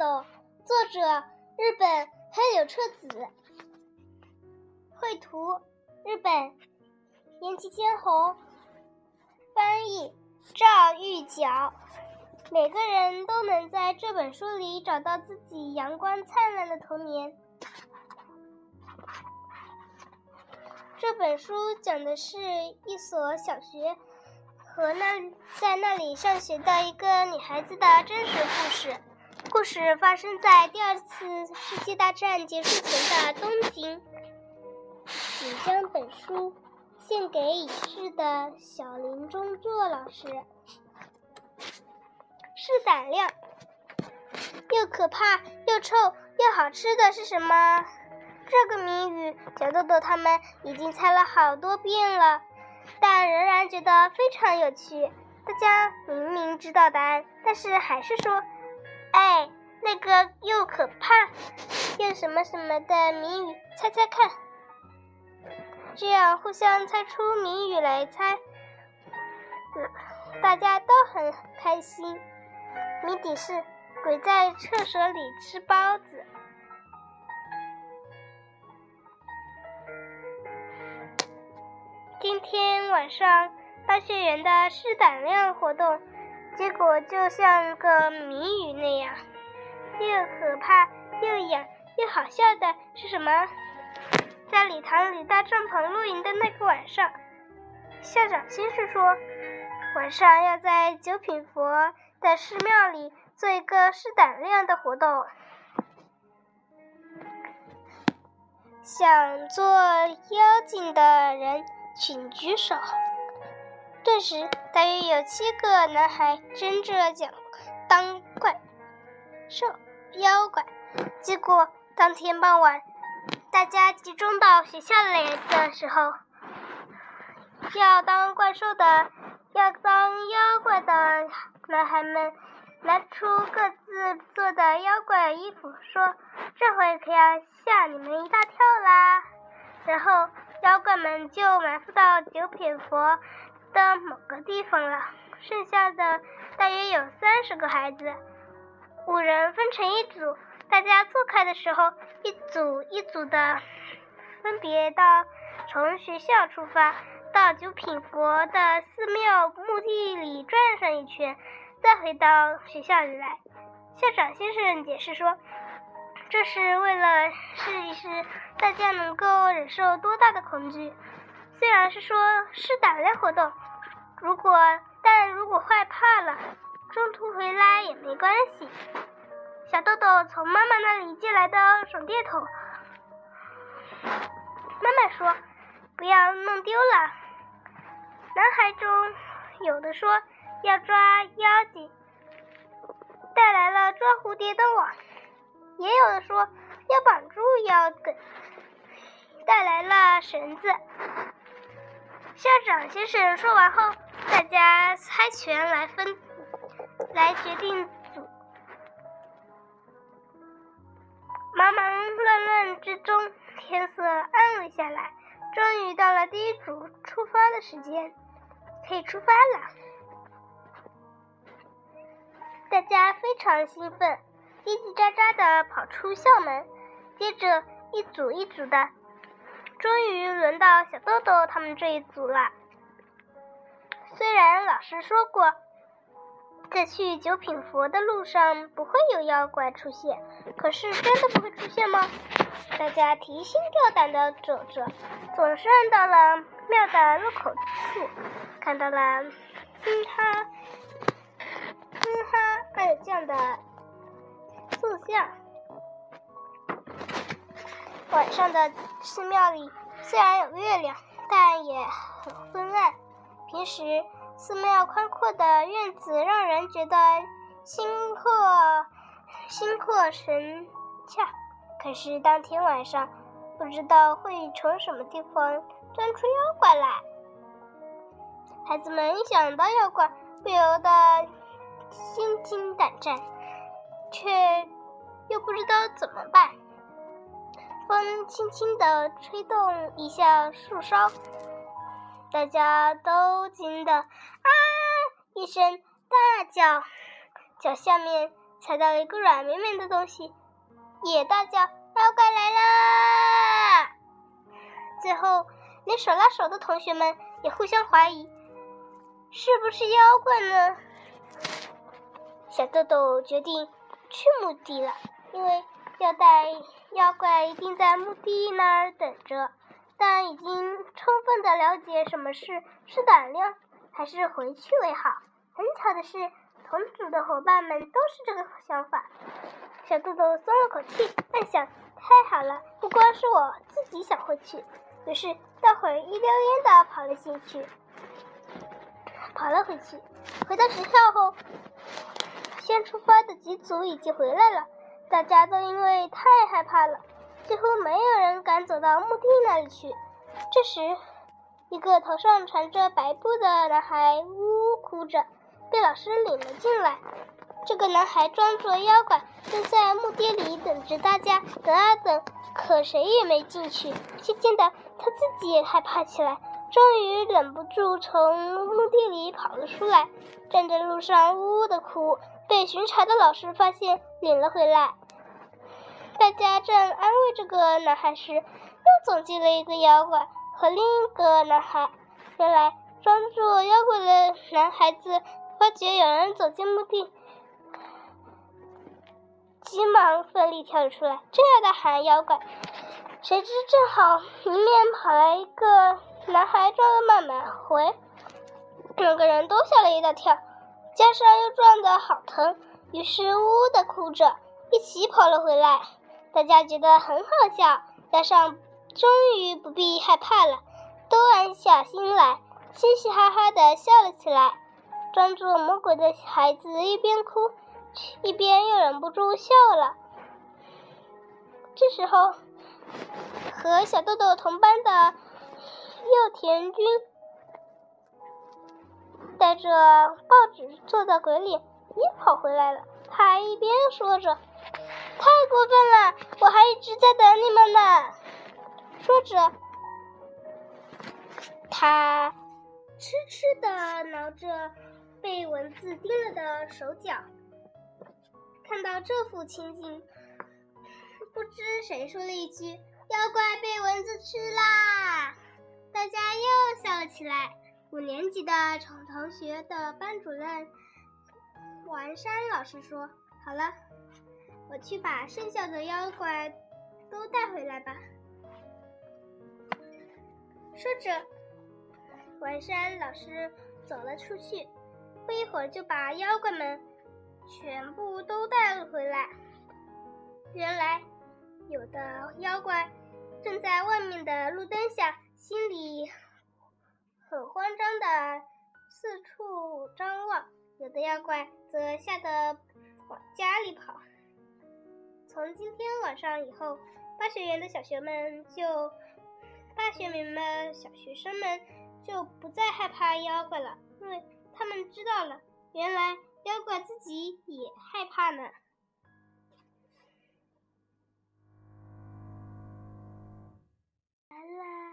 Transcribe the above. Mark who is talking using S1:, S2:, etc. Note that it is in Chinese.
S1: 作者：日本黑柳彻子，绘图日本岩崎千红，翻译赵玉角。每个人都能在这本书里找到自己阳光灿烂的童年。这本书讲的是一所小学和那在那里上学的一个女孩子的真实故事。故事发生在第二次世界大战结束前的东京。请将本书献给已逝的小林中作老师。是胆量，又可怕又臭又好吃的是什么？这个谜语，小豆豆他们已经猜了好多遍了，但仍然觉得非常有趣。大家明明知道答案，但是还是说：“哎，那个又可怕又什么什么的谜语，猜猜看。”这样互相猜出谜语来猜，大家都很开心。谜底是鬼在厕所里吃包子。今天晚上大学园的试胆量活动，结果就像个谜语那样，又可怕又痒又好笑的是什么？在礼堂里搭帐篷露营的那个晚上，校长先是说，晚上要在九品佛。在寺庙里做一个试胆量的活动，想做妖精的人请举手。顿时，大约有七个男孩争着讲当怪兽妖怪。结果当天傍晚，大家集中到学校来的时候，要当怪兽的，要当妖怪的。男孩们拿出各自做的妖怪衣服，说：“这回可要吓你们一大跳啦！”然后妖怪们就埋伏到九品佛的某个地方了。剩下的大约有三十个孩子，五人分成一组，大家错开的时候，一组一组的分别到从学校出发，到九品佛的寺庙墓地里转上一圈。再回到学校里来，校长先生解释说，这是为了试一试大家能够忍受多大的恐惧。虽然是说是胆量活动，如果但如果害怕了，中途回来也没关系。小豆豆从妈妈那里借来的手电筒，妈妈说不要弄丢了。男孩中有的说。要抓妖精，带来了抓蝴蝶的网；也有的说要绑住妖精，带来了绳子。校长先生说完后，大家猜拳来分，来决定组。忙忙乱乱之中，天色暗了下来，终于到了第一组出发的时间，可以出发了。大家非常兴奋，叽叽喳喳的跑出校门，接着一组一组的，终于轮到小豆豆他们这一组了。虽然老师说过，在去九品佛的路上不会有妖怪出现，可是真的不会出现吗？大家提心吊胆的走着，总算到了庙的入口处，看到了，嗯哈。哈，二将的塑像。晚上的寺庙里虽然有月亮，但也很昏暗。平时寺庙宽阔的院子让人觉得心阔心阔神洽，可是当天晚上，不知道会从什么地方钻出妖怪来。孩子们一想到妖怪，不由得。心惊胆战，却又不知道怎么办。风轻轻地吹动一下树梢，大家都惊得啊一声大叫，脚下面踩到了一个软绵绵的东西，也大叫妖怪来啦！最后，连手拉手的同学们也互相怀疑，是不是妖怪呢？小豆豆决定去墓地了，因为要带妖怪一定在墓地那儿等着。但已经充分的了解什么事是胆量，还是回去为好。很巧的是，同组的伙伴们都是这个想法。小豆豆松了口气，暗想：太好了，不光是我自己想回去。于是，大伙儿一溜烟的跑了进去，跑了回去。回到学校后，先出发的几组已经回来了，大家都因为太害怕了。几乎没有人敢走到墓地那里去。这时，一个头上缠着白布的男孩呜呜哭着，被老师领了进来。这个男孩装作妖怪，蹲在墓地里等着大家。等啊等，可谁也没进去。渐渐的，他自己也害怕起来，终于忍不住从墓地里跑了出来，站在路上呜呜的哭。被巡查的老师发现，领了回来。大家正安慰这个男孩时，又走进了一个妖怪和另一个男孩。原来装作妖怪的男孩子发觉有人走进墓地，急忙奋力跳了出来，正要大喊“妖怪”，谁知正好迎面跑来一个男孩，撞得慢慢回，两个人都吓了一大跳，加上又撞得好疼，于是呜呜的哭着，一起跑了回来。大家觉得很好笑，加上终于不必害怕了，都安下心来，嘻嘻哈哈的笑了起来。装作魔鬼的孩子一边哭，一边又忍不住笑了。这时候，和小豆豆同班的幼田君带着报纸做的鬼脸也跑回来了。他一边说着。太过分了！我还一直在等你们呢。说着，他痴痴的挠着被蚊子叮了的手脚。看到这幅情景，不知谁说了一句：“妖怪被蚊子吃啦！”大家又笑了起来。五年级的宠同学的班主任王山老师说：“好了。”我去把剩下的妖怪都带回来吧。说着，文山老师走了出去，不一会儿就把妖怪们全部都带了回来。原来，有的妖怪正在外面的路灯下，心里很慌张的四处张望；有的妖怪则吓得往家里跑。从今天晚上以后，八学园的小学们就，八学名们小学生们就不再害怕妖怪了，因为他们知道了，原来妖怪自己也害怕呢。啦啦。